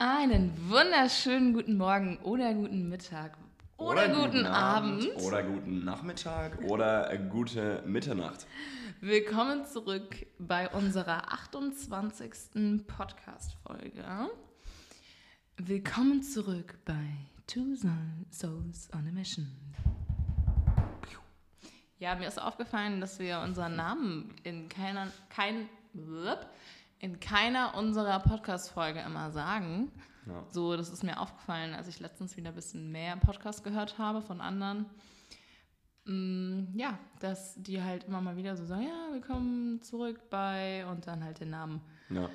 Einen wunderschönen guten Morgen oder guten Mittag oder, guten, Abend. Oder guten Nachmittag oder gute Mitternacht. Willkommen zurück bei unserer 28. Podcast-Folge. Willkommen zurück bei Two Souls on a Mission. Ja, mir ist aufgefallen, dass wir unseren Namen in keiner, kein, in keiner unserer Podcast-Folge immer sagen. Ja. So, das ist mir aufgefallen, als ich letztens wieder ein bisschen mehr Podcast gehört habe von anderen. Mm, ja, dass die halt immer mal wieder so sagen, ja, willkommen zurück bei und dann halt den Namen. Ja.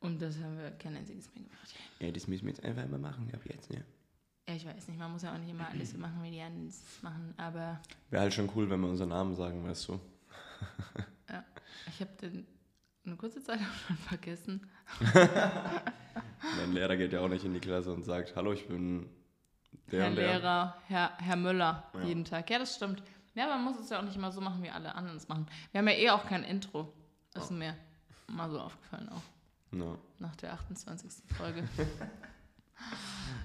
Und das haben wir kein einziges mehr gemacht. ja, das müssen wir jetzt einfach immer machen, ab jetzt, ne? Ja, ich weiß nicht, man muss ja auch nicht immer alles so machen, wie die anderen es machen, aber Wäre halt schon cool, wenn wir unseren Namen sagen, weißt du. ja, ich habe den eine kurze Zeit auch schon vergessen. Mein Lehrer geht ja auch nicht in die Klasse und sagt, hallo, ich bin der Herr und der. Lehrer, Herr, Herr Müller, Ja. jeden Tag. Ja, das stimmt. Ja, man muss es ja auch nicht immer so machen, wie alle anderen es machen. Wir haben ja eh auch kein Intro. Das ist mir mal so aufgefallen auch. Ja. Nach der 28. Folge. ja,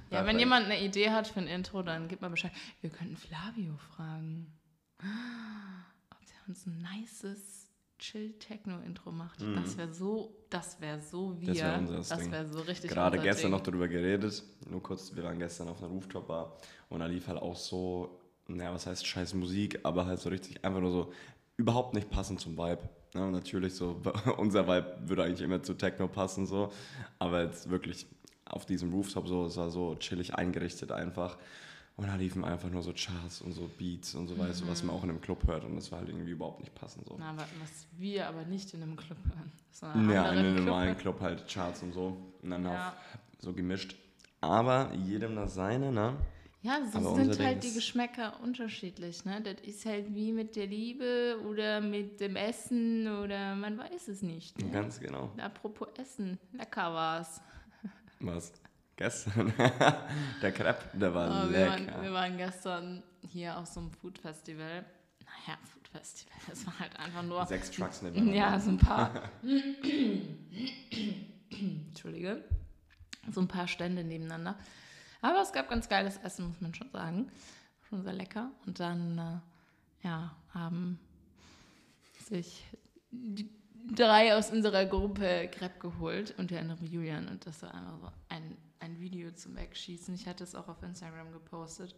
Perfekt. wenn jemand eine Idee hat für ein Intro, dann gib mal Bescheid. Wir könnten Flavio fragen, ob der uns ein nices Chill-Techno-Intro macht. Mhm. Das wäre so, das wäre so wir. Das wär unseres das wäre so richtig Gerade unser gestern Ding. noch darüber geredet. Nur kurz, wir waren gestern auf einer Rooftop-Bar und da lief halt auch so, naja, was heißt scheiß Musik, aber halt so richtig einfach nur so überhaupt nicht passend zum Vibe. Ne? Und natürlich so, unser Vibe würde eigentlich immer zu Techno passen, so, aber jetzt wirklich auf diesem Rooftop so, es war so chillig eingerichtet einfach. Und da liefen einfach nur so Charts und so Beats und so, weißt du, was man auch in einem Club hört. Und das war halt irgendwie überhaupt nicht passend so. Na, wa- was wir aber nicht in einem Club hören. sondern Ja, in einem Club- normalen Club halt Charts und so. Und dann Ja. so gemischt. Aber jedem das seine, ne? Ja, so Aber sind halt die Geschmäcker unterschiedlich. Ne? Das ist halt wie mit der Liebe oder mit dem Essen oder man weiß es nicht. Ne? Ganz genau. Apropos Essen, lecker war's. Was? Gestern. der Crepe, der war Oh, wir, lecker. waren, wir waren gestern hier auf so einem Food Festival. Naja, Food Festival, das war halt einfach nur. Sechs Trucks nebeneinander. Ja, so ein paar. Entschuldige. So ein paar Stände nebeneinander. Aber es gab ganz geiles Essen, muss man schon sagen. Schon sehr lecker. Und dann, äh, ja, haben sich die drei aus unserer Gruppe Crepe geholt, unter anderem Julian. Und das war einfach so ein, ein Video zum Wegschießen. Ich hatte es auch auf Instagram gepostet.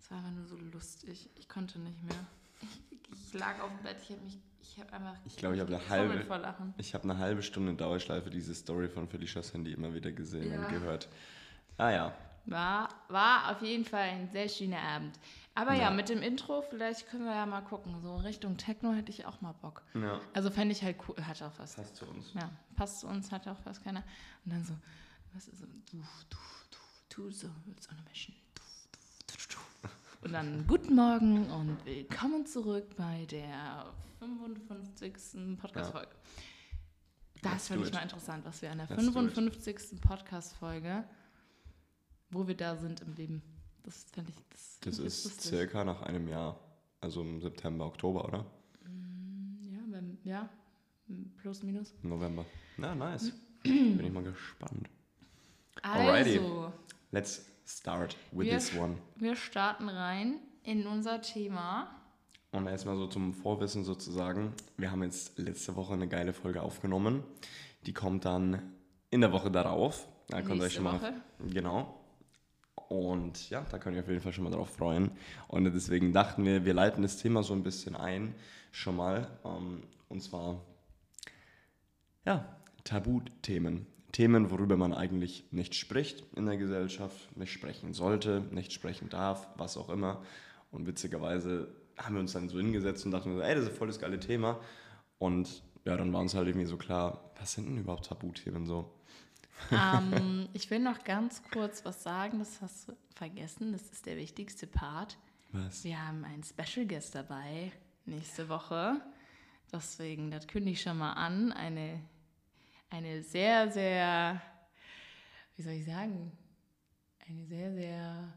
Es war einfach nur so lustig. Ich konnte nicht mehr. Ich, ich lag auf dem Bett, ich habe mich, ich habe einfach Ich glaube, ich habe eine halbe, vor Lachen. ich habe eine halbe Stunde Dauerschleife diese Story von Felicias Handy immer wieder gesehen Ja. und gehört. Ah ja. War, war auf jeden Fall ein sehr schöner Abend. Aber ja. Ja. mit dem Intro, vielleicht können wir ja mal gucken. So Richtung Techno hätte ich auch mal Bock. Ja. Also fände ich halt cool. Hat auch was. Passt zu uns. Ja, passt zu uns, hat auch fast keiner. Und dann so, was ist so, du, du, du, du, so, so eine Mission. Du, du, du, du. Und dann guten Morgen und willkommen zurück bei der 55. Podcast-Folge. Das Let's finde ich mal interessant, was wir an der Let's do it. 55. Podcast-Folge, wo wir da sind im Leben. Das fände ich, das, Das ist lustig. circa nach einem Jahr. Also im September, Oktober, oder? Ja, beim, ja, plus, minus. November. Na, nice. Bin ich mal gespannt. Alrighty. Also, Let's start with Wir- this one. Wir starten rein in unser Thema. Und erstmal so zum Vorwissen sozusagen. Wir haben jetzt letzte Woche eine geile Folge aufgenommen. Die kommt dann in der Woche darauf. Da könnt ihr euch schon mal. Woche. Genau. Und ja, da könnt ihr auf jeden Fall schon mal drauf freuen. Und deswegen dachten wir, wir leiten das Thema so ein bisschen ein, schon mal. Ähm, und zwar, ja, Tabuthemen. Themen, worüber man eigentlich nicht spricht in der Gesellschaft, nicht sprechen sollte, nicht sprechen darf, was auch immer. Und witzigerweise haben wir uns dann so hingesetzt und dachten, so, ey, das ist voll das geile Thema. Und ja, dann war uns halt irgendwie so klar, was sind denn überhaupt Tabuthemen so? ähm, ich will noch ganz kurz was sagen, das hast du vergessen. Das ist der wichtigste Part. Was? Wir haben einen Special Guest dabei nächste Woche. Deswegen, das kündige ich schon mal an. Eine, eine sehr, sehr, wie soll ich sagen, eine sehr, sehr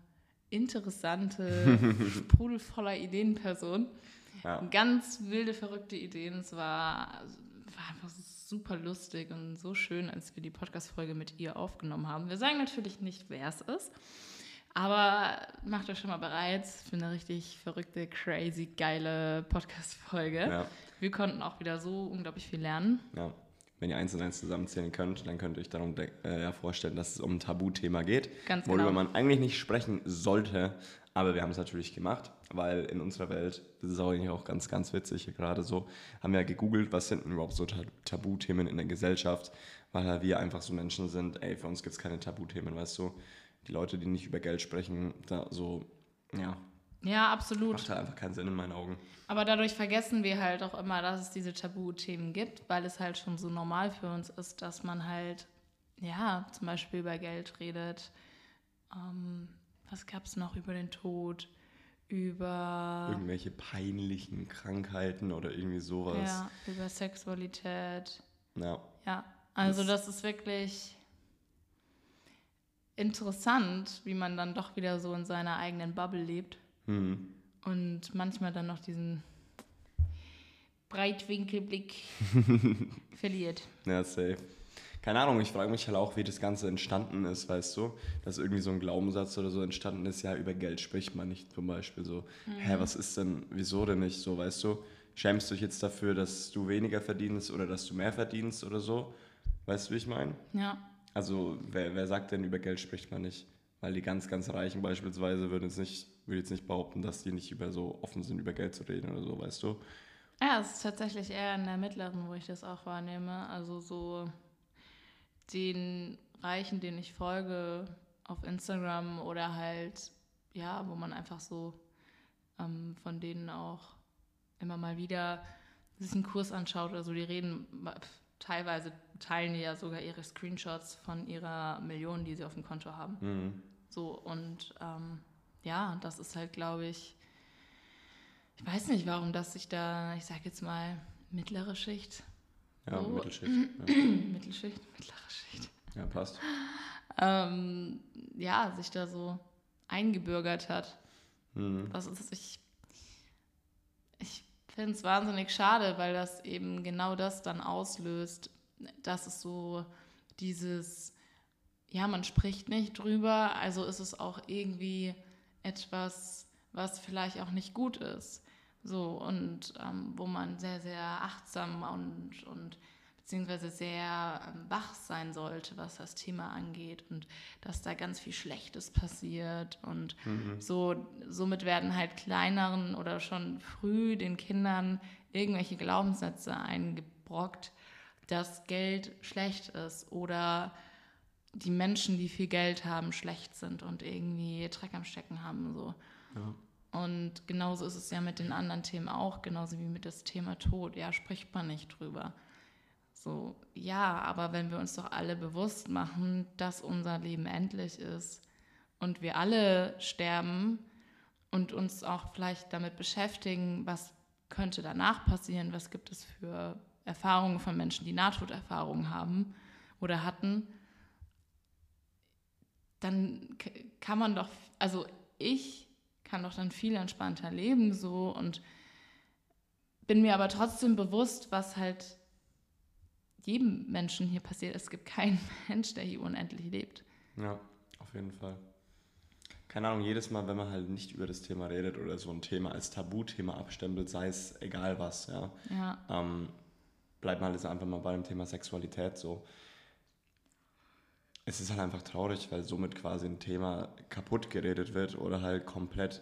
interessante, sprudelvoller Ideenperson. Ja. Ganz wilde, verrückte Ideen. Es war, war einfach super lustig und so schön, als wir die Podcast-Folge mit ihr aufgenommen haben. Wir sagen natürlich nicht, wer es ist, aber macht euch schon mal bereit für eine richtig verrückte, crazy, geile Podcast-Folge. Ja. Wir konnten auch wieder so unglaublich viel lernen. Ja. Wenn ihr eins und eins zusammenzählen könnt, dann könnt ihr euch darum äh, ja, vorstellen, dass es um ein Tabuthema geht, Ganz worüber genau. man eigentlich nicht sprechen sollte, aber wir haben es natürlich gemacht, weil in unserer Welt, das ist auch eigentlich auch ganz, ganz witzig gerade so, haben wir gegoogelt, was sind denn überhaupt so Tabuthemen in der Gesellschaft, weil wir einfach so Menschen sind, ey, für uns gibt es keine Tabuthemen, weißt du. Die Leute, die nicht über Geld sprechen, da so, ja. Ja, absolut. Macht halt einfach keinen Sinn in meinen Augen. Aber dadurch vergessen wir halt auch immer, dass es diese Tabuthemen gibt, weil es halt schon so normal für uns ist, dass man halt, ja, zum Beispiel über Geld redet. Ähm, was gab es noch über den Tod? Über. Irgendwelche peinlichen Krankheiten oder irgendwie sowas. Ja, über Sexualität. Ja. Ja, also das, das ist wirklich interessant, wie man dann doch wieder so in seiner eigenen Bubble lebt. Mhm. Und manchmal dann noch diesen Breitwinkelblick verliert. Ja, safe keine Ahnung, ich frage mich halt auch, wie das Ganze entstanden ist, weißt du? Dass irgendwie so ein Glaubenssatz oder so entstanden ist, ja, über Geld spricht man nicht zum Beispiel so. Mhm. Hä, was ist denn, wieso denn nicht so, weißt du? Schämst du dich jetzt dafür, dass du weniger verdienst oder dass du mehr verdienst oder so? Weißt du, wie ich meine? Ja. Also, wer, wer sagt denn, über Geld spricht man nicht? Weil die ganz, ganz Reichen beispielsweise würden jetzt nicht, würde jetzt nicht behaupten, dass die nicht über so offen sind, über Geld zu reden oder so, weißt du? Ja, es ist tatsächlich eher in der mittleren, wo ich das auch wahrnehme. Also so den Reichen, denen ich folge auf Instagram oder halt, ja, wo man einfach so ähm, von denen auch immer mal wieder sich einen Kurs anschaut oder so, die reden, teilweise teilen die ja sogar ihre Screenshots von ihrer Million, die sie auf dem Konto haben. Mhm. So, und ähm, ja, das ist halt, glaube ich, ich weiß nicht, warum das sich da, ich sag jetzt mal, mittlere Schicht ja, so, Mittelschicht. Ja. Mittelschicht, mittlere Schicht. Ja, passt. Ähm, ja, sich da so eingebürgert hat. Mhm. Was ist ich ich finde es wahnsinnig schade, weil das eben genau das dann auslöst, dass es so dieses, ja, man spricht nicht drüber, also ist es auch irgendwie etwas, was vielleicht auch nicht gut ist. So, und ähm, wo man sehr, sehr achtsam und, und beziehungsweise sehr ähm, wach sein sollte, was das Thema angeht und dass da ganz viel Schlechtes passiert und mhm. so somit werden halt kleineren oder schon früh den Kindern irgendwelche Glaubenssätze eingebrockt, dass Geld schlecht ist oder die Menschen, die viel Geld haben, schlecht sind und irgendwie Dreck am Stecken haben so. Ja. Und genauso ist es ja mit den anderen Themen auch, genauso wie mit das Thema Tod. Ja, spricht man nicht drüber. So, ja, aber wenn wir uns doch alle bewusst machen, dass unser Leben endlich ist und wir alle sterben und uns auch vielleicht damit beschäftigen, was könnte danach passieren, was gibt es für Erfahrungen von Menschen, die Nahtoderfahrungen haben oder hatten, dann kann man doch, also ich kann doch dann viel entspannter leben so und bin mir aber trotzdem bewusst, was halt jedem Menschen hier passiert. Es gibt keinen Mensch, der hier unendlich lebt. Ja, auf jeden Fall. Keine Ahnung, jedes Mal, wenn man halt nicht über das Thema redet oder so ein Thema als Tabuthema abstempelt, sei es egal was, ja, ja. Ähm, bleibt man halt einfach mal bei dem Thema Sexualität so es ist halt einfach traurig, weil somit quasi ein Thema kaputt geredet wird oder halt komplett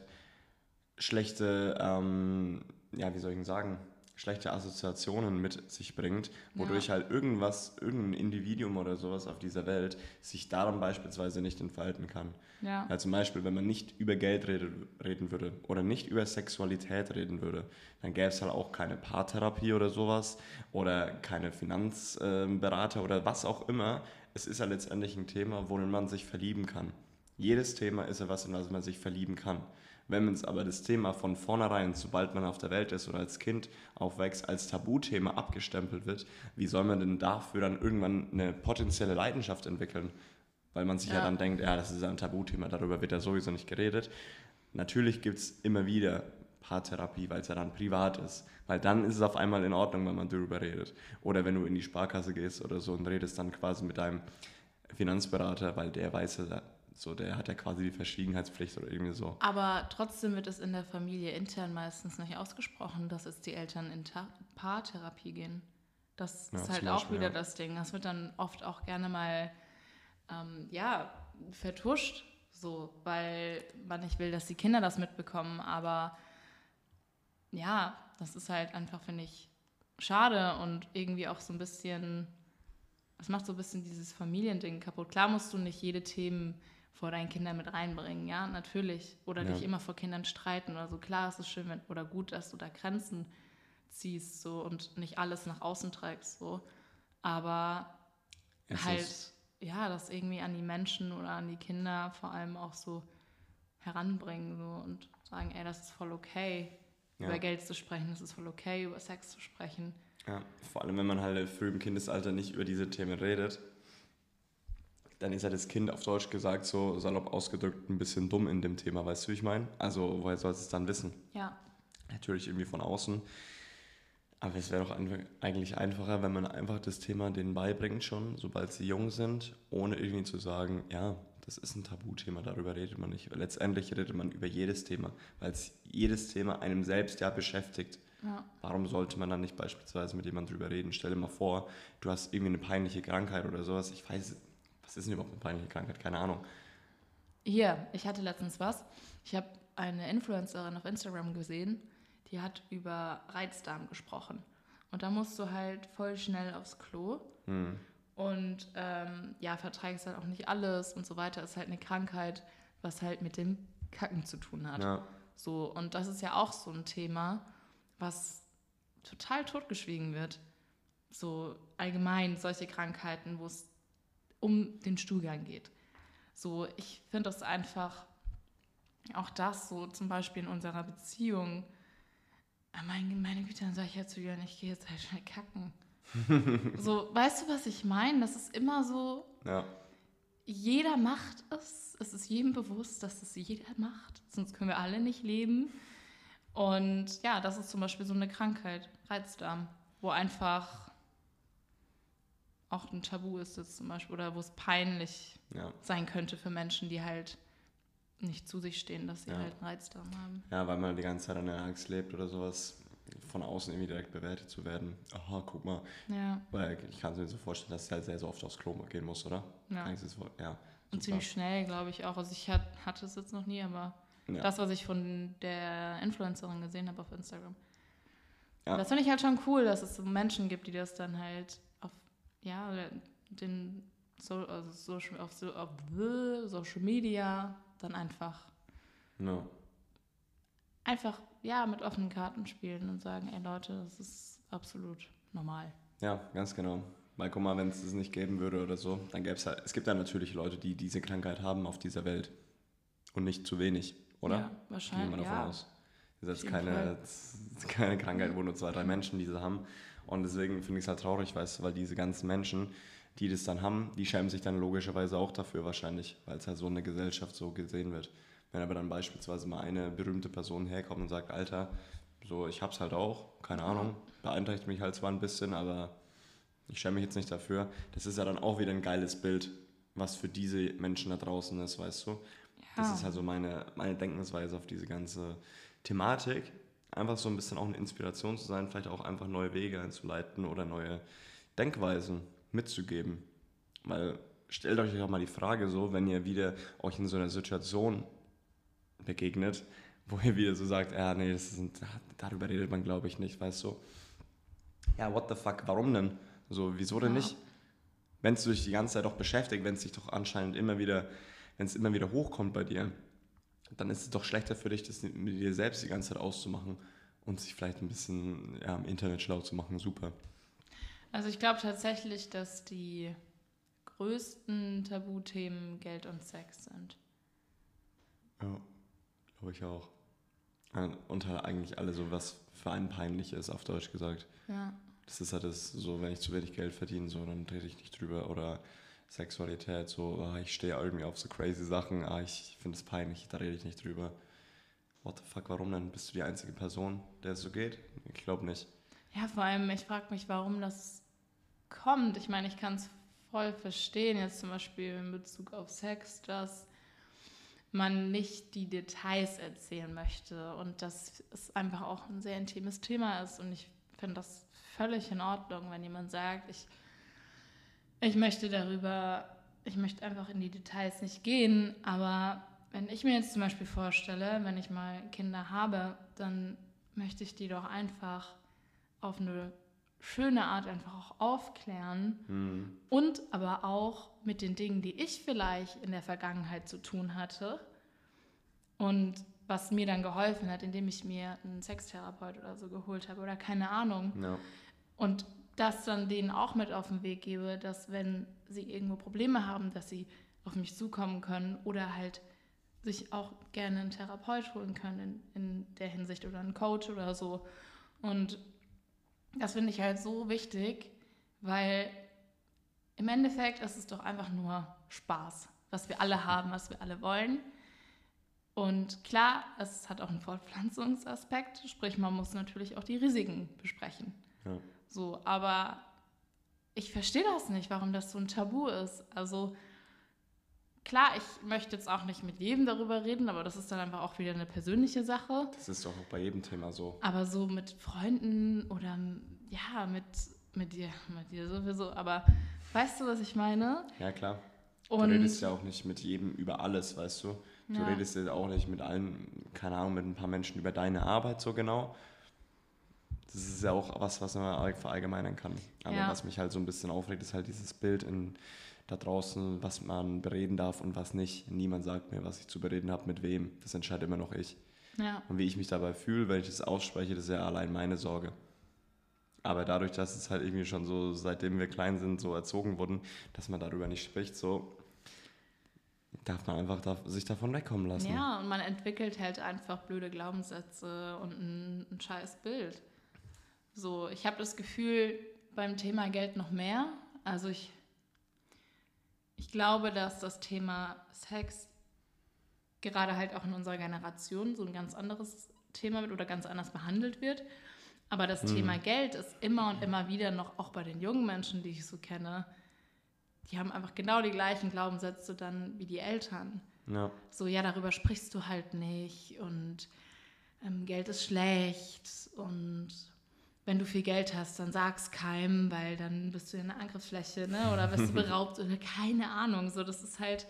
schlechte, ähm, ja, wie soll ich denn sagen, schlechte Assoziationen mit sich bringt, wodurch ja. halt irgendwas, irgendein Individuum oder sowas auf dieser Welt sich daran beispielsweise nicht entfalten kann. Ja. Also zum Beispiel, wenn man nicht über Geld redet, reden würde oder nicht über Sexualität reden würde, dann gäbe es halt auch keine Paartherapie oder sowas oder keine Finanzberater äh, oder was auch immer, es ist ja letztendlich ein Thema, worin man sich verlieben kann. Jedes Thema ist ja was, in was man sich verlieben kann. Wenn man es aber das Thema von vornherein, sobald man auf der Welt ist oder als Kind aufwächst, als Tabuthema abgestempelt wird, wie soll man denn dafür dann irgendwann eine potenzielle Leidenschaft entwickeln? Weil man sich ja, ja dann denkt, ja, das ist ein Tabuthema, darüber wird ja sowieso nicht geredet. Natürlich gibt es immer wieder Paartherapie, weil es ja dann privat ist. Weil dann ist es auf einmal in Ordnung, wenn man darüber redet. Oder wenn du in die Sparkasse gehst oder so und redest dann quasi mit deinem Finanzberater, weil der weiß ja, so, der hat ja quasi die Verschwiegenheitspflicht oder irgendwie so. Aber trotzdem wird es in der Familie intern meistens nicht ausgesprochen, dass jetzt die Eltern in Ta Paartherapie gehen. Das Ja, ist halt auch Beispiel, wieder ja. das Ding. Das wird dann oft auch gerne mal, ähm, ja, vertuscht, so, weil man nicht will, dass die Kinder das mitbekommen. Aber ja, das ist halt einfach, finde ich, schade und irgendwie auch so ein bisschen, das macht so ein bisschen dieses Familiending kaputt. Klar musst du nicht jede Themen vor deinen Kindern mit reinbringen, ja, natürlich. Oder Ja. dich immer vor Kindern streiten oder so. Klar ist es schön wenn, oder gut, dass du da Grenzen ziehst so und nicht alles nach außen trägst so. Aber Es halt, ja, das irgendwie an die Menschen oder an die Kinder vor allem auch so heranbringen so und sagen, ey, das ist voll okay, Ja. über Geld zu sprechen, das ist voll okay, über Sex zu sprechen. Ja, vor allem, wenn man halt früh im Kindesalter nicht über diese Themen redet, dann ist ja das Kind auf Deutsch gesagt so salopp ausgedrückt ein bisschen dumm in dem Thema, weißt du, wie ich meine? Also, woher soll es es dann wissen? Ja, Natürlich irgendwie von außen. Aber es wäre doch eigentlich einfacher, wenn man einfach das Thema denen beibringt schon, sobald sie jung sind, ohne irgendwie zu sagen, ja, das ist ein Tabuthema, darüber redet man nicht. Letztendlich redet man über jedes Thema, weil es jedes Thema einem selbst ja beschäftigt. ja. Warum sollte man dann nicht beispielsweise mit jemandem drüber reden? Stell dir mal vor, du hast irgendwie eine peinliche Krankheit oder sowas. Ich weiß, was ist denn überhaupt eine peinliche Krankheit? Keine Ahnung. Hier, ich hatte letztens was. Ich habe eine Influencerin auf Instagram gesehen, die hat über Reizdarm gesprochen. Und da musst du halt voll schnell aufs Klo. Hm. Und ähm, ja, verträgst halt auch nicht alles und so weiter. Ist halt eine Krankheit, was halt mit dem Kacken zu tun hat. Ja, So, und das ist ja auch so ein Thema, was total totgeschwiegen wird. So allgemein solche Krankheiten, wo es um den Stuhlgang geht. So, ich finde das einfach, auch das so zum Beispiel in unserer Beziehung. Ah, Meine, meine Güte, dann sag ich ja zu Jörn, ich gehe jetzt halt schnell kacken. so, weißt du, was ich meine? Das ist immer so, ja, jeder macht es. Es ist jedem bewusst, dass es jeder macht. Sonst können wir alle nicht leben. Und ja, das ist zum Beispiel so eine Krankheit, Reizdarm, wo einfach auch ein Tabu ist jetzt zum Beispiel oder wo es peinlich ja. sein könnte für Menschen, die halt nicht zu sich stehen, dass sie Ja. halt einen Reizdarm haben. Ja, weil man die ganze Zeit an der Angst lebt oder sowas, von außen irgendwie direkt bewertet zu werden. Aha, guck mal. Ja, Weil ich kann es mir so vorstellen, dass du halt sehr, sehr oft aufs Klo gehen musst, oder? ja. Ich vor- ja. Und ziemlich schnell, glaube ich auch. Also ich hat, hatte es jetzt noch nie, aber Ja. das, was ich von der Influencerin gesehen habe auf Instagram. Ja. Das finde ich halt schon cool, dass es so Menschen gibt, die das dann halt auf, ja, den so, also Social, auf, auf Social Media dann einfach, Ja. einfach, ja, mit offenen Karten spielen und sagen, ey Leute, das ist absolut normal. Ja, ganz genau. Weil guck mal, wenn es das nicht geben würde oder so, dann gäbe es halt, es gibt ja natürlich Leute, die diese Krankheit haben auf dieser Welt. Und nicht zu wenig, oder? Ja, Gehen wir wahrscheinlich, davon ja. aus. Das ist jetzt keine, keine Krankheit, wo nur zwei, drei Menschen diese haben. Und deswegen finde ich es halt traurig, weißt du, weil diese ganzen Menschen, die das dann haben, die schämen sich dann logischerweise auch dafür wahrscheinlich, weil es halt so in der Gesellschaft so gesehen wird. Wenn aber dann beispielsweise mal eine berühmte Person herkommt und sagt, Alter, so ich hab's halt auch, keine Ahnung, beeinträchtigt mich halt zwar ein bisschen, aber ich schäme mich jetzt nicht dafür. Das ist ja dann auch wieder ein geiles Bild, was für diese Menschen da draußen ist, weißt du. Das Ja. ist halt so meine, meine Denkensweise auf diese ganze Thematik. Einfach so ein bisschen auch eine Inspiration zu sein, vielleicht auch einfach neue Wege einzuleiten oder neue Denkweisen mitzugeben. Weil stellt euch auch mal die Frage so, wenn ihr wieder euch in so einer Situation begegnet, wo ihr wieder so sagt, ja, nee, das ist, darüber redet man glaube ich nicht, weißt du. Ja, what the fuck, warum denn? So, wieso denn Ja. nicht? Wenn es dich die ganze Zeit auch beschäftigt, wenn es dich doch anscheinend immer wieder, wenn es immer wieder hochkommt bei dir, dann ist es doch schlechter für dich, das mit dir selbst die ganze Zeit auszumachen und sich vielleicht ein bisschen ja, im Internet schlau zu machen. Super. Also ich glaube tatsächlich, dass die größten Tabuthemen Geld und Sex sind. Ja, glaube ich auch. Und halt eigentlich alle so, was für einen peinlich ist, auf Deutsch gesagt. Ja. Das ist halt das, so, wenn ich zu wenig Geld verdiene, so, dann rede ich nicht drüber. Oder Sexualität, so, ah, ich stehe irgendwie auf so crazy Sachen, ah, ich finde es peinlich, da rede ich nicht drüber. what the fuck, warum denn? Bist du die einzige Person, der es so geht? Ich glaube nicht. Ja, vor allem, ich frage mich, warum das kommt. Ich meine, ich kann es voll verstehen, jetzt zum Beispiel in Bezug auf Sex, dass man nicht die Details erzählen möchte und dass es einfach auch ein sehr intimes Thema ist. Und ich finde das völlig in Ordnung, wenn jemand sagt, ich, ich möchte darüber, ich möchte einfach in die Details nicht gehen, aber wenn ich mir jetzt zum Beispiel vorstelle, wenn ich mal Kinder habe, dann möchte ich die doch einfach auf eine schöne Art einfach auch aufklären Hm. und aber auch mit den Dingen, die ich vielleicht in der Vergangenheit zu tun hatte und was mir dann geholfen hat, indem ich mir einen Sextherapeut oder so geholt habe oder keine Ahnung. Ja. Und das dann denen auch mit auf den Weg gebe, dass wenn sie irgendwo Probleme haben, dass sie auf mich zukommen können oder halt sich auch gerne einen Therapeut holen können in, in der Hinsicht oder einen Coach oder so. Und das finde ich halt so wichtig, weil im Endeffekt ist es doch einfach nur Spaß, was wir alle haben, was wir alle wollen. Und klar, es hat auch einen Fortpflanzungsaspekt, sprich, man muss natürlich auch die Risiken besprechen. Ja. So, aber ich verstehe das nicht, warum das so ein Tabu ist. Also klar, ich möchte jetzt auch nicht mit jedem darüber reden, aber das ist dann einfach auch wieder eine persönliche Sache. Das ist doch auch bei jedem Thema so. Aber so mit Freunden oder ja, mit, mit dir, mit dir sowieso. Aber weißt du, was ich meine? Ja, klar. Und du redest ja auch nicht mit jedem über alles, weißt du? Du Ja. redest ja auch nicht mit allen, keine Ahnung, mit ein paar Menschen über deine Arbeit so genau. Das ist ja auch was, was man all- verallgemeinern kann. Aber Ja. was mich halt so ein bisschen aufregt, ist halt dieses Bild in, da draußen, was man bereden darf und was nicht. Niemand sagt mir, was ich zu bereden habe, mit wem. Das entscheidet immer noch ich. ja, Und wie ich mich dabei fühle, wenn ich das ausspreche, das ist ja allein meine Sorge. Aber dadurch, dass es halt irgendwie schon so, seitdem wir klein sind, so erzogen wurden, dass man darüber nicht spricht, so darf man einfach da, sich davon wegkommen lassen. ja, und man entwickelt halt einfach blöde Glaubenssätze und ein, ein scheiß Bild. So, ich habe das Gefühl, beim Thema Geld noch mehr. Also ich, ich glaube, dass das Thema Sex gerade halt auch in unserer Generation so ein ganz anderes Thema wird oder ganz anders behandelt wird. Aber das Thema Geld ist immer und immer wieder noch, auch bei den jungen Menschen, die ich so kenne, die haben einfach genau die gleichen Glaubenssätze dann wie die Eltern. Ja. So, ja, darüber sprichst du halt nicht und ähm, Geld ist schlecht und wenn du viel Geld hast, dann sag's keinem, weil dann bist du in einer Angriffsfläche, ne? Oder wirst du beraubt oder keine Ahnung. So, das ist halt,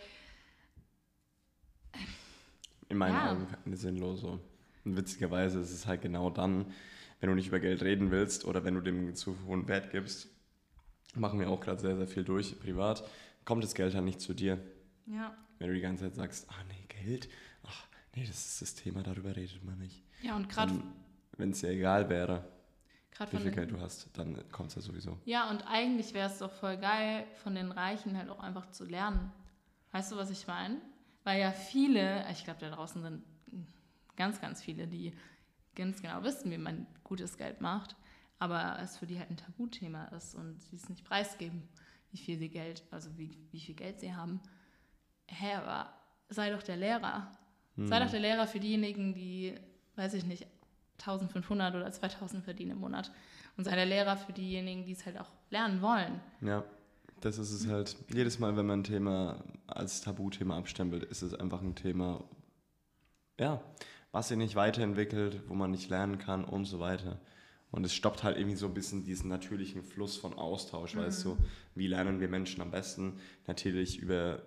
In meinen Ja. Augen sinnlos so. Und witzigerweise ist es halt genau dann, wenn du nicht über Geld reden willst oder wenn du dem zu hohen Wert gibst, machen wir auch gerade sehr, sehr viel durch, privat, kommt das Geld dann nicht zu dir. ja. Wenn du die ganze Zeit sagst, ah nee, Geld, ach nee, das ist das Thema, darüber redet man nicht. Ja, und gerade Wenn es dir egal wäre, gerade wie viel Geld du hast, dann kommt es ja sowieso. Ja, und eigentlich wäre es doch voll geil, von den Reichen halt auch einfach zu lernen. Weißt du, was ich meine? Weil ja viele, ich glaube, da draußen sind ganz, ganz viele, die ganz genau wissen, wie man gutes Geld macht, aber es für die halt ein Tabuthema ist und sie es nicht preisgeben, wie viel sie Geld, also wie, wie viel Geld sie haben. Hä, aber sei doch der Lehrer. Sei doch der Lehrer für diejenigen, die, weiß ich nicht, 1500 oder 2000 verdienen im Monat. Und sei der Lehrer für diejenigen, die es halt auch lernen wollen. Ja, das ist es halt. Jedes Mal, wenn man ein Thema als Tabuthema abstempelt, ist es einfach ein Thema, ja, was sich nicht weiterentwickelt, wo man nicht lernen kann und so weiter. Und es stoppt halt irgendwie so ein bisschen diesen natürlichen Fluss von Austausch, weißt du? Wie lernen wir Menschen am besten? Natürlich über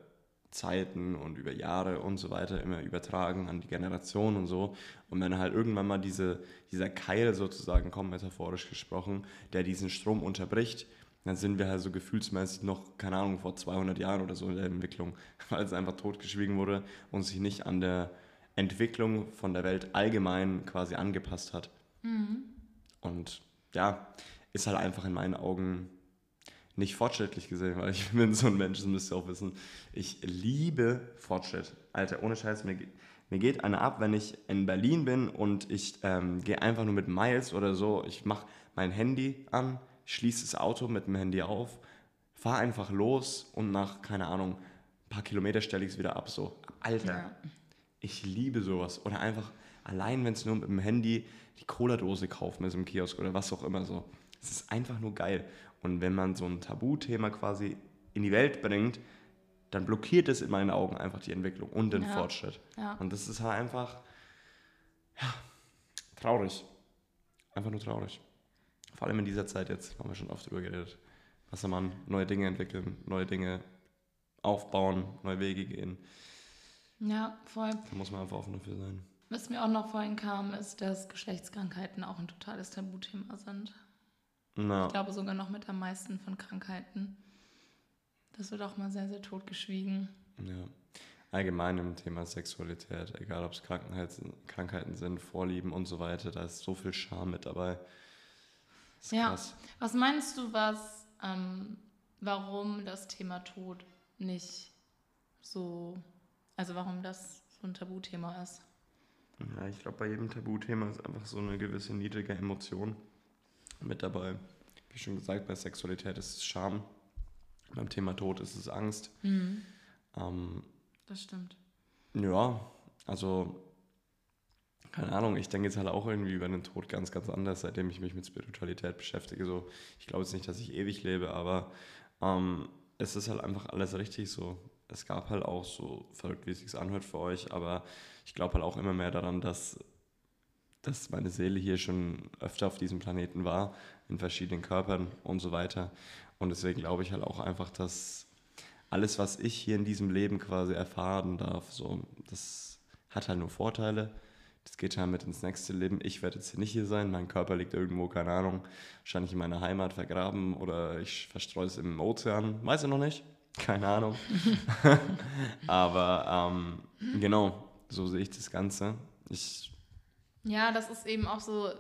Zeiten und über Jahre und so weiter immer übertragen an die Generation und so. Und wenn halt irgendwann mal diese, dieser Keil sozusagen kommt, metaphorisch gesprochen, der diesen Strom unterbricht, dann sind wir halt so gefühlsmäßig noch, keine Ahnung, vor 200 Jahren oder so in der Entwicklung, weil es einfach totgeschwiegen wurde und sich nicht an der Entwicklung von der Welt allgemein quasi angepasst hat. Und ja, ist halt einfach in meinen Augen nicht fortschrittlich gesehen, weil ich bin so ein Mensch, das müsst ihr auch wissen. Ich liebe Fortschritt. Alter, ohne Scheiß, mir, mir geht einer ab, wenn ich in Berlin bin und ich ähm, gehe einfach nur mit Miles oder so. Ich mache mein Handy an, schließe das Auto mit dem Handy auf, fahre einfach los und nach, keine Ahnung, ein paar Kilometer stelle ich es wieder ab. So, Alter, Ja. Ich liebe sowas. Oder einfach allein, wenn es nur mit dem Handy die Cola-Dose kaufen ist im Kiosk oder was auch immer so. Es ist einfach nur geil. Und wenn man so ein Tabuthema quasi in die Welt bringt, dann blockiert es in meinen Augen einfach die Entwicklung und den Ja. Fortschritt. Ja. Und das ist halt einfach, ja, traurig. Einfach nur traurig. Vor allem in dieser Zeit jetzt, haben wir schon oft drüber geredet. Wassermann, neue Dinge entwickeln, neue Dinge aufbauen, neue Wege gehen. Ja, voll. Da muss man einfach offen dafür sein. Was mir auch noch vorhin kam, ist, dass Geschlechtskrankheiten auch ein totales Tabuthema sind. Na, Ich glaube sogar noch mit am meisten von Krankheiten. Das wird auch mal sehr, sehr totgeschwiegen. ja. Allgemein im Thema Sexualität, egal ob es Krankheiten, Krankheiten sind, Vorlieben und so weiter, da ist so viel Scham mit dabei. Ja. krass. Was meinst du, was, ähm, warum das Thema Tod nicht so, also warum das so ein Tabuthema ist? Ja, ich glaube, bei jedem Tabuthema ist einfach so eine gewisse niedrige Emotion mit dabei. Wie schon gesagt, bei Sexualität ist es Scham. Beim Thema Tod ist es Angst. Mhm. Ähm, Das stimmt. ja, also, keine Ahnung, ich denke jetzt halt auch irgendwie über den Tod ganz, ganz anders, seitdem ich mich mit Spiritualität beschäftige. So, ich glaube jetzt nicht, dass ich ewig lebe, aber ähm, es ist halt einfach alles richtig so. Es gab halt auch so, verrückt wie es sich anhört für euch, aber ich glaube halt auch immer mehr daran, dass, dass meine Seele hier schon öfter auf diesem Planeten war, in verschiedenen Körpern und so weiter. Und deswegen glaube ich halt auch einfach, dass alles, was ich hier in diesem Leben quasi erfahren darf, so, das hat halt nur Vorteile. Das geht halt mit ins nächste Leben. Ich werde jetzt hier nicht hier sein. Mein Körper liegt irgendwo, keine Ahnung, wahrscheinlich in meiner Heimat vergraben oder ich verstreue es im Ozean. Weiß ich noch nicht. Keine Ahnung. Aber ähm, genau, so sehe ich das Ganze. Ich, Ja, das ist eben auch so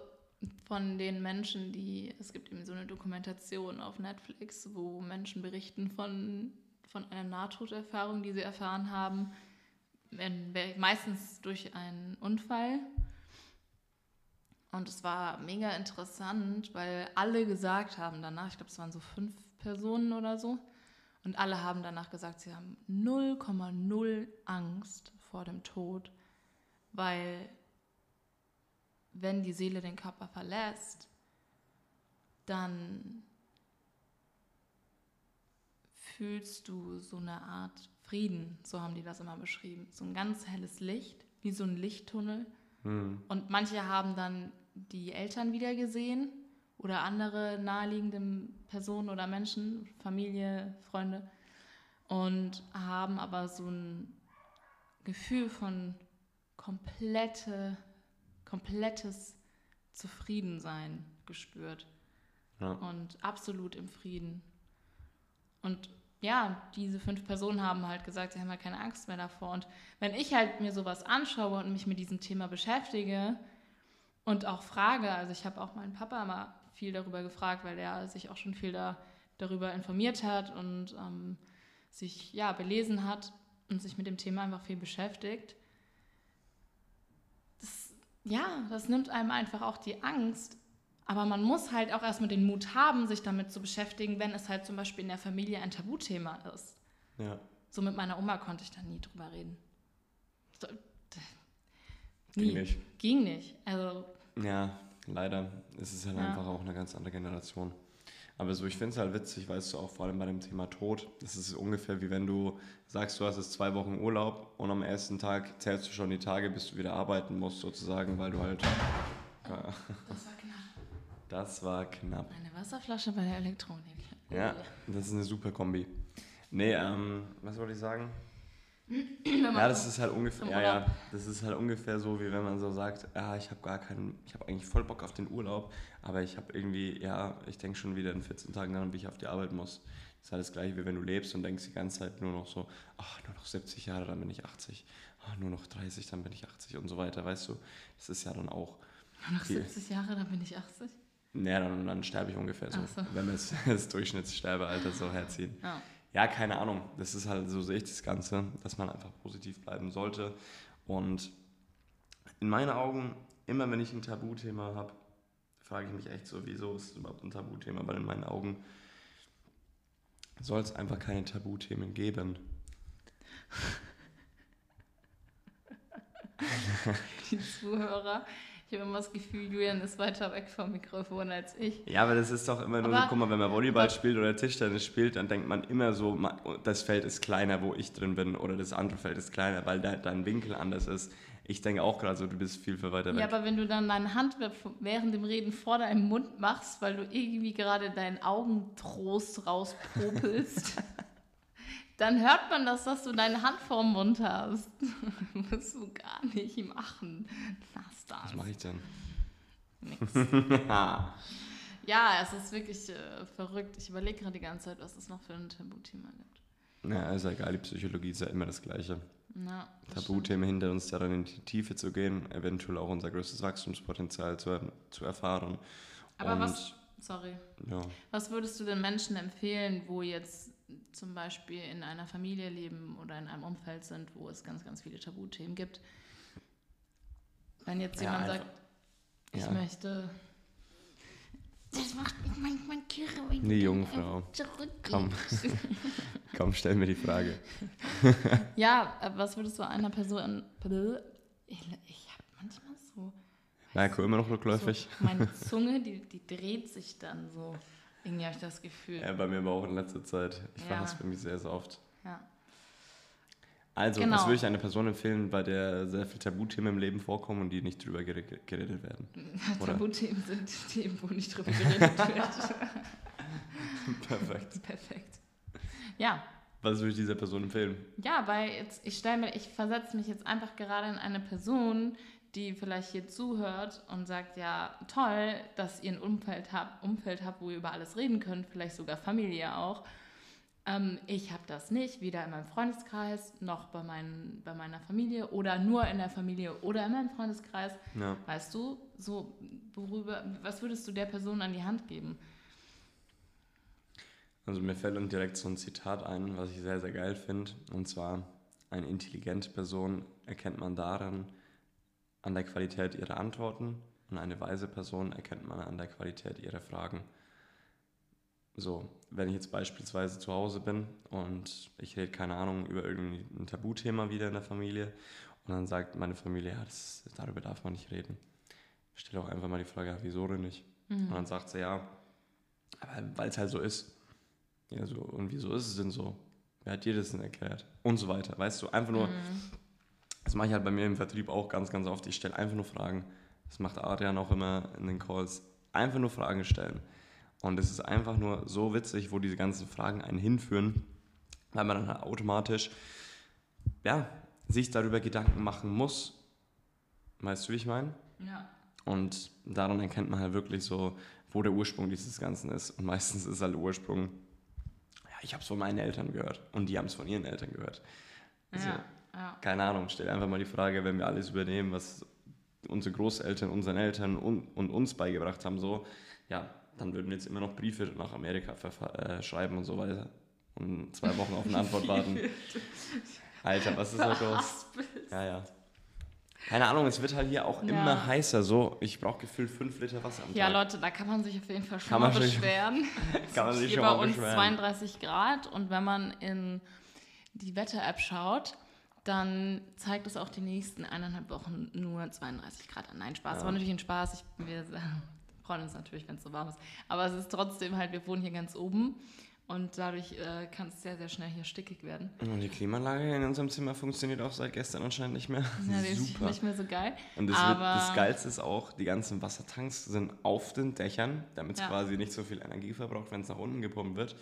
von den Menschen, die, es gibt eben so eine Dokumentation auf Netflix, wo Menschen berichten von, von einer Nahtoderfahrung, die sie erfahren haben, meistens durch einen Unfall. Und es war mega interessant, weil alle gesagt haben danach, ich glaube, es waren so fünf Personen oder so, und alle haben danach gesagt, sie haben 0,0 Angst vor dem Tod, weil wenn die Seele den Körper verlässt, dann fühlst du so eine Art Frieden, so haben die das immer beschrieben. So ein ganz helles Licht, wie so ein Lichttunnel. hm, Und manche haben dann die Eltern wieder gesehen oder andere naheliegende Personen oder Menschen, Familie, Freunde, und haben aber so ein Gefühl von komplette, komplettes Zufriedensein gespürt ja. und absolut im Frieden. Und ja, diese fünf Personen haben halt gesagt, sie haben halt keine Angst mehr davor. Und wenn ich halt mir sowas anschaue und mich mit diesem Thema beschäftige und auch frage, also ich habe auch meinen Papa mal viel darüber gefragt, weil er sich auch schon viel da, darüber informiert hat und ähm, sich ja belesen hat und sich mit dem Thema einfach viel beschäftigt. Ja, das nimmt einem einfach auch die Angst, aber man muss halt auch erstmal den Mut haben, sich damit zu beschäftigen, wenn es halt zum Beispiel in der Familie ein Tabuthema ist. ja. So mit meiner Oma konnte ich da nie drüber reden. So, d- Ging nie. nicht. Ging nicht. Also, Ja, leider. Es ist halt Ja. einfach auch eine ganz andere Generation. Aber so, ich finde es halt witzig, weißt du, auch vor allem bei dem Thema Tod. Das ist ungefähr wie wenn du sagst, du hast jetzt zwei Wochen Urlaub und am ersten Tag zählst du schon die Tage, bis du wieder arbeiten musst, sozusagen, weil du halt. Ja, das war knapp. das war knapp. Eine Wasserflasche bei der Elektronik. Ja, das ist eine super Kombi. Nee, ähm, was wollte ich sagen? Ja, das ist halt ungefähr, ja, ja, das ist halt ungefähr so, wie wenn man so sagt, ja, ich habe gar keinen, ich habe eigentlich voll Bock auf den Urlaub, aber ich habe irgendwie, ja, ich denke schon wieder in 14 Tagen daran, wie ich auf die Arbeit muss. Das ist halt das Gleiche, wie wenn du lebst und denkst die ganze Zeit nur noch so, ach, nur noch 70 Jahre, dann bin ich 80, ach, nur noch 30, dann bin ich 80 und so weiter, weißt du. Das ist ja dann auch, Noch die- 70 Jahre, dann bin ich 80. naja, dann, dann sterbe ich ungefähr so, so. wenn wir das, das Durchschnittssterbealter so herziehen. Ja. Ja, keine Ahnung. Das ist halt, so sehe ich das Ganze, dass man einfach positiv bleiben sollte. Und in meinen Augen, immer wenn ich ein Tabuthema habe, frage ich mich echt so, wieso ist es überhaupt ein Tabuthema? Weil in meinen Augen soll es einfach keine Tabuthemen geben. die Zuhörer. Ich habe immer das Gefühl, Julian ist weiter weg vom Mikrofon als ich. Ja, aber das ist doch immer nur Aber- so, guck mal, wenn man Volleyball aber- spielt oder Tischtennis spielt, dann denkt man immer so, das Feld ist kleiner, wo ich drin bin, oder das andere Feld ist kleiner, weil de dein Winkel anders ist. Ich denke auch gerade so, du bist viel, viel weiter weg. Ja, aber wenn du dann deine Hand während dem Reden vor deinem Mund machst, weil du irgendwie gerade deinen Augentrost rauspopelst, dann hört man das, dass du deine Hand vorm Mund hast. musst du gar nicht machen. Lass das. Was mache ich denn? Nix. Ja, es ist wirklich äh, verrückt. Ich überlege gerade die ganze Zeit, was es noch für ein Tabuthema gibt. Ja, ist ja egal, die Psychologie ist ja immer das Gleiche. Ja, das. Tabuthemen hinter uns, daran in die Tiefe zu gehen, eventuell auch unser größtes Wachstumspotenzial zu, zu erfahren. Aber Und, was, sorry, Ja. was würdest du den Menschen empfehlen, wo jetzt zum Beispiel in einer Familie leben oder in einem Umfeld sind, wo es ganz, ganz viele Tabuthemen gibt? Wenn jetzt Ja, jemand einfach- sagt, ich ja. möchte. Das macht kirre, wenn Die ich Jungfrau. Komm. Komm, stell mir die Frage. Ja, äh, was würdest du einer Person. Ich, ich habe manchmal so. Merko immer noch rückläufig. So, meine Zunge, die, die dreht sich dann so. Irgendwie habe ich das Gefühl. Ja, bei mir aber auch in letzter Zeit. Ich Ja. verhaspel mich sehr, sehr oft. Ja. Also, Genau. was würde ich einer Person empfehlen, bei der sehr viele Tabuthemen im Leben vorkommen und die nicht drüber gere- geredet werden? Oder? Tabuthemen sind Themen, wo nicht drüber geredet wird. Perfekt. Perfekt. Ja, Was würde ich dieser Person empfehlen? ja, weil jetzt, ich stelle mir, ich versetze mich jetzt einfach gerade in eine Person, die vielleicht hier zuhört und sagt, ja, toll, dass ihr ein Umfeld habt, Umfeld habt, wo ihr über alles reden könnt, vielleicht sogar Familie auch. Ähm, ich habe das nicht, weder in meinem Freundeskreis noch bei, meinen, bei meiner Familie oder nur in der Familie oder in meinem Freundeskreis. Ja. Weißt du, so worüber, was würdest du der Person an die Hand geben? Also mir fällt dann direkt so ein Zitat ein, was ich sehr, sehr geil finde. Und zwar, eine intelligente Person erkennt man daran, an der Qualität ihrer Antworten und eine weise Person erkennt man an der Qualität ihrer Fragen. So, wenn ich jetzt beispielsweise zu Hause bin und ich rede, keine Ahnung, über irgendein Tabuthema wieder in der Familie und dann sagt meine Familie, ja, das, darüber darf man nicht reden. Ich stelle auch einfach mal die Frage, wieso denn nicht? Und dann sagt sie, ja, weil es halt so ist. Ja, so, und wieso ist es denn so? Wer hat dir das denn erklärt? Und so weiter. Weißt du, einfach nur, das mache ich halt bei mir im Vertrieb auch ganz, ganz oft. Ich stelle einfach nur Fragen. Das macht Adrian auch immer in den Calls. Einfach nur Fragen stellen. Und es ist einfach nur so witzig, wo diese ganzen Fragen einen hinführen, weil man dann halt automatisch, ja, sich darüber Gedanken machen muss. Weißt du, wie ich meine? Ja. Und daran erkennt man halt wirklich so, wo der Ursprung dieses Ganzen ist. Und meistens ist halt der Ursprung, ja, ich habe es von meinen Eltern gehört und die haben es von ihren Eltern gehört. Also, Ja, ja. Keine Ahnung, stell einfach mal die Frage, wenn wir alles übernehmen, was unsere Großeltern, unseren Eltern und, und uns beigebracht haben, so, ja, dann würden wir jetzt immer noch Briefe nach Amerika äh, schreiben und so weiter. Und zwei Wochen auf eine Antwort warten. Alter, was ist da los? Ja, ja. Keine Ahnung, es wird halt hier auch Ja. immer heißer. So, ich brauche gefühlt fünf Liter Wasser am Ja, Tag. Leute, da kann man sich auf jeden Fall schon Kann mal beschweren. Kann man sich Hier schon bei mal uns beschweren. 32 Grad und wenn man in die Wetter-App schaut, dann zeigt es auch die nächsten eineinhalb Wochen nur 32 Grad an. Nein, Spaß. Ja. war natürlich ein Spaß. Ich, wir freuen uns natürlich, wenn es so warm ist. Aber es ist trotzdem halt, wir wohnen hier ganz oben und dadurch äh, kann es sehr, sehr schnell hier stickig werden. Und die Klimaanlage in unserem Zimmer funktioniert auch seit gestern anscheinend nicht mehr. Ja, die ist Super. nicht mehr so geil. Und das, wird, das Geilste ist auch, die ganzen Wassertanks sind auf den Dächern, damit es Ja. quasi nicht so viel Energie verbraucht, wenn es nach unten gepumpt wird.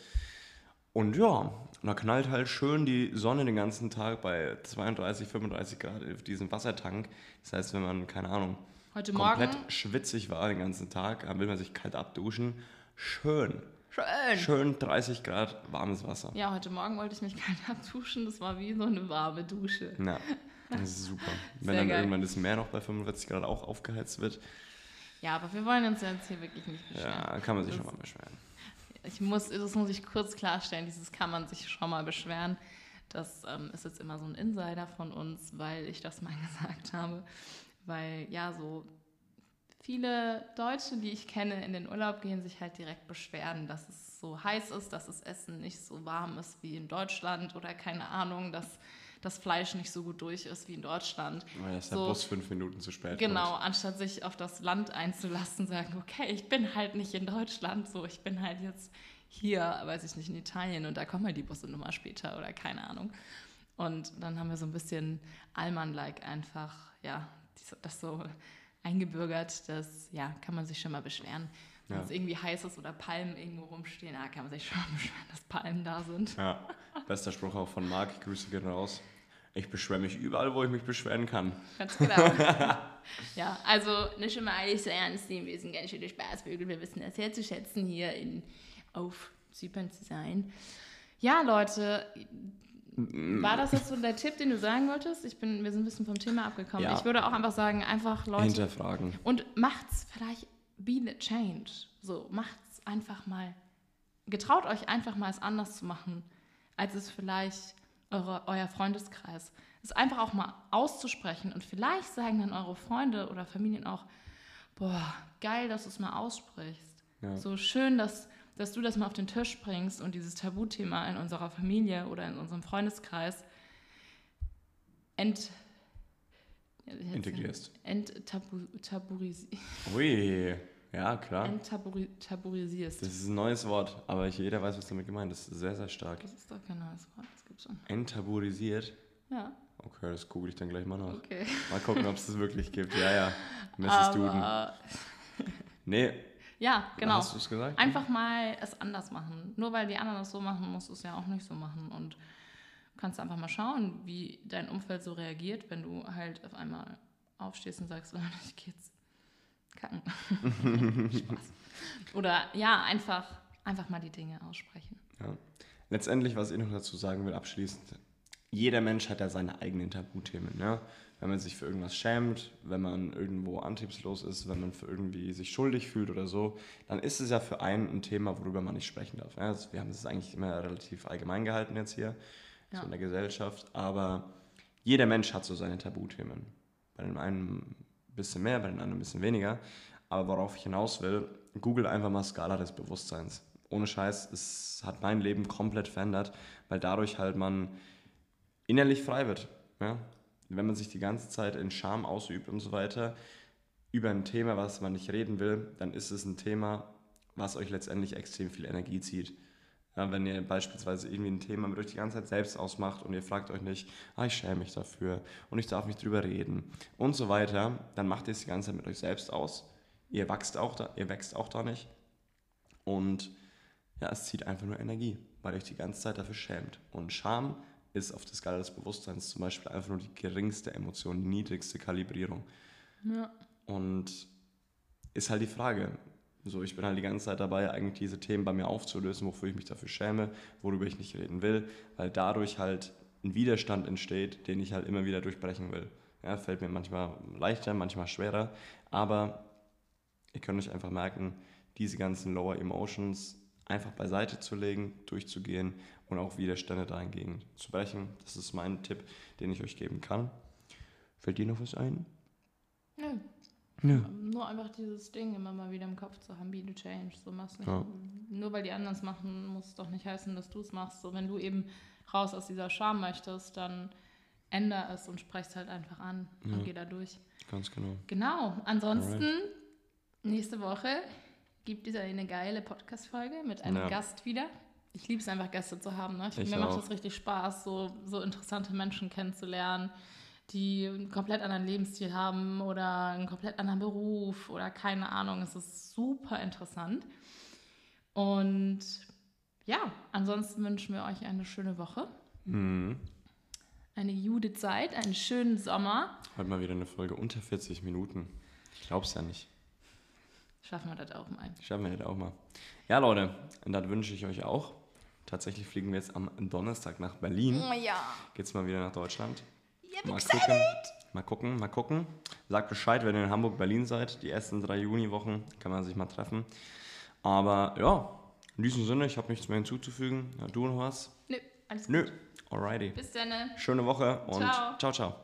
Und ja, da knallt halt schön die Sonne den ganzen Tag bei 32, 35 Grad auf diesem Wassertank. Das heißt, wenn man, keine Ahnung, heute komplett Morgen. schwitzig war den ganzen Tag, dann will man sich kalt abduschen. Schön, Schön. schön 30 Grad warmes Wasser. Ja, heute Morgen wollte ich mich kalt abduschen. Das war wie so eine warme Dusche. Ja, das ist super. Wenn dann geil. irgendwann das Meer noch bei 45 Grad auch aufgeheizt wird, Ja, aber wir wollen uns jetzt hier wirklich nicht beschweren. ja, kann man sich Das- schon mal beschweren. Ich muss, das muss ich kurz klarstellen, dieses kann man sich schon mal beschweren. Das ähm, ist jetzt immer so ein Insider von uns, weil ich das mal gesagt habe. Weil ja, so viele Deutsche, die ich kenne, in den Urlaub gehen, sich halt direkt beschweren, dass es so heiß ist, dass das Essen nicht so warm ist wie in Deutschland oder keine Ahnung, dass das Fleisch nicht so gut durch ist wie in Deutschland. Weil das der So. Bus fünf Minuten zu spät Genau, kommt. anstatt sich auf das Land einzulassen, sagen, okay, ich bin halt nicht in Deutschland, so, ich bin halt jetzt hier, weiß ich nicht, in Italien und da kommen halt die Busse nochmal später oder keine Ahnung. Und dann haben wir so ein bisschen Allmann-like einfach, ja, das so eingebürgert, das, ja, kann man sich schon mal beschweren. Wenn Ja. es irgendwie heiß ist oder Palmen irgendwo rumstehen, ah, kann man sich schon beschweren, dass Palmen da sind. Ja, bester Spruch auch von Marc, Grüße gehen raus. Ich beschwere mich überall, wo ich mich beschweren kann. Ganz genau. ja, also nicht immer alles so ernst nehmen. Wir sind ganz schöne Spaßvögel. Wir wissen das sehr zu schätzen, hier in, auf Zypern zu sein. Ja, Leute, war das jetzt so der Tipp, den du sagen wolltest? Ich bin, wir sind ein bisschen vom Thema abgekommen. Ja. Ich würde auch einfach sagen, einfach Leute Hinterfragen. und macht's vielleicht be the change. So, macht's einfach mal. Getraut euch einfach mal, es anders zu machen, als es vielleicht eure, euer Freundeskreis. Es einfach auch mal auszusprechen und vielleicht sagen dann eure Freunde oder Familien auch, boah, geil, dass du es mal aussprichst. Ja. So schön, dass, dass du das mal auf den Tisch bringst und dieses Tabuthema in unserer Familie oder in unserem Freundeskreis ent, Integrierst. enttabuisierst. Ui, ja, klar. Enttabuisierst. Das ist ein neues Wort, aber jeder weiß, was damit gemeint ist. Das ist sehr, sehr stark. Das ist doch kein neues Wort, das gibt's schon. Enttabuisiert. Ja, Okay, das google ich dann gleich mal nach. okay. Mal gucken, ob es das wirklich gibt. Ja, ja. Mrs. Duden. Aber, Nee, ja, genau. hast du es gesagt? Einfach mal es anders machen. Nur weil die anderen das so machen, musst du es ja auch nicht so machen. Und du kannst einfach mal schauen, wie dein Umfeld so reagiert, wenn du halt auf einmal aufstehst und sagst, Leute, ich geh jetzt kacken. Spaß. Oder ja, einfach, einfach mal die Dinge aussprechen. Ja. Letztendlich, was ich noch dazu sagen will, abschließend, jeder Mensch hat ja seine eigenen Tabuthemen. Ne? Wenn man sich für irgendwas schämt, wenn man irgendwo antriebslos ist, wenn man für irgendwie sich schuldig fühlt oder so, dann ist es ja für einen ein Thema, worüber man nicht sprechen darf. Ne? Also wir haben es eigentlich immer relativ allgemein gehalten jetzt hier, Ja. so in der Gesellschaft, aber jeder Mensch hat so seine Tabuthemen. Bei dem einen ein bisschen mehr, bei den anderen ein bisschen weniger. Aber worauf ich hinaus will, google einfach mal Skala des Bewusstseins. Ohne Scheiß, es hat mein Leben komplett verändert, weil dadurch halt man innerlich frei wird. Ja? Wenn man sich die ganze Zeit in Scham ausübt und so weiter, über ein Thema, was man nicht reden will, dann ist es ein Thema, was euch letztendlich extrem viel Energie zieht. Ja, wenn ihr beispielsweise irgendwie ein Thema mit euch die ganze Zeit selbst ausmacht und ihr fragt euch nicht, ah, ich schäme mich dafür und ich darf nicht drüber reden und so weiter, dann macht ihr es die ganze Zeit mit euch selbst aus. Ihr wächst auch da, ihr wächst auch da nicht. Und ja, es zieht einfach nur Energie, weil ihr euch die ganze Zeit dafür schämt. Und Scham ist auf der Skala des Bewusstseins zum Beispiel einfach nur die geringste Emotion, die niedrigste Kalibrierung. Ja. Und ist halt die Frage. So, ich bin halt die ganze Zeit dabei, eigentlich diese Themen bei mir aufzulösen, wofür ich mich dafür schäme, worüber ich nicht reden will, weil dadurch halt ein Widerstand entsteht, den ich halt immer wieder durchbrechen will. Ja, fällt mir manchmal leichter, manchmal schwerer, aber ihr könnt euch einfach merken, diese ganzen Lower Emotions einfach beiseite zu legen, durchzugehen und auch Widerstände dahingegen zu brechen. Das ist mein Tipp, den ich euch geben kann. Fällt dir noch was ein? Nö. Ja. Nur einfach dieses Ding immer mal wieder im Kopf zu haben, be the change. So machst nicht. Ja. Nur weil die anderen es machen, muss es doch nicht heißen, dass du es machst. So, wenn du eben raus aus dieser Scham möchtest, dann änder es und sprech es halt einfach an Ja. und geh da durch. Ganz genau. Genau. Ansonsten, nächste Woche gibt es eine geile Podcast-Folge mit einem Ja. Gast wieder. Ich liebe es einfach, Gäste zu haben. Ne? Ich, Ich mir macht auch. das richtig Spaß, so, so interessante Menschen kennenzulernen, die einen komplett anderen Lebensstil haben oder einen komplett anderen Beruf oder keine Ahnung. Es ist super interessant. Und ja, ansonsten wünschen wir euch eine schöne Woche, Mhm. eine gute Zeit, einen schönen Sommer. Heute mal wieder eine Folge unter 40 Minuten. Ich glaub's ja nicht. Schaffen wir das auch mal. Schaffen wir das auch mal. Ja, Leute, und das wünsche ich euch auch. Tatsächlich fliegen wir jetzt am Donnerstag nach Berlin. Oh ja. Geht's mal wieder nach Deutschland. Mal gucken, mal gucken, mal gucken. Sagt Bescheid, wenn ihr in Hamburg, Berlin seid. Die ersten drei Juniwochen kann man sich mal treffen. Aber ja, in diesem Sinne, ich habe nichts mehr hinzuzufügen. Ja, du noch was? Nö, alles gut. Nö. Alrighty. Bis dann. Schöne Woche und Ciao. ciao, ciao.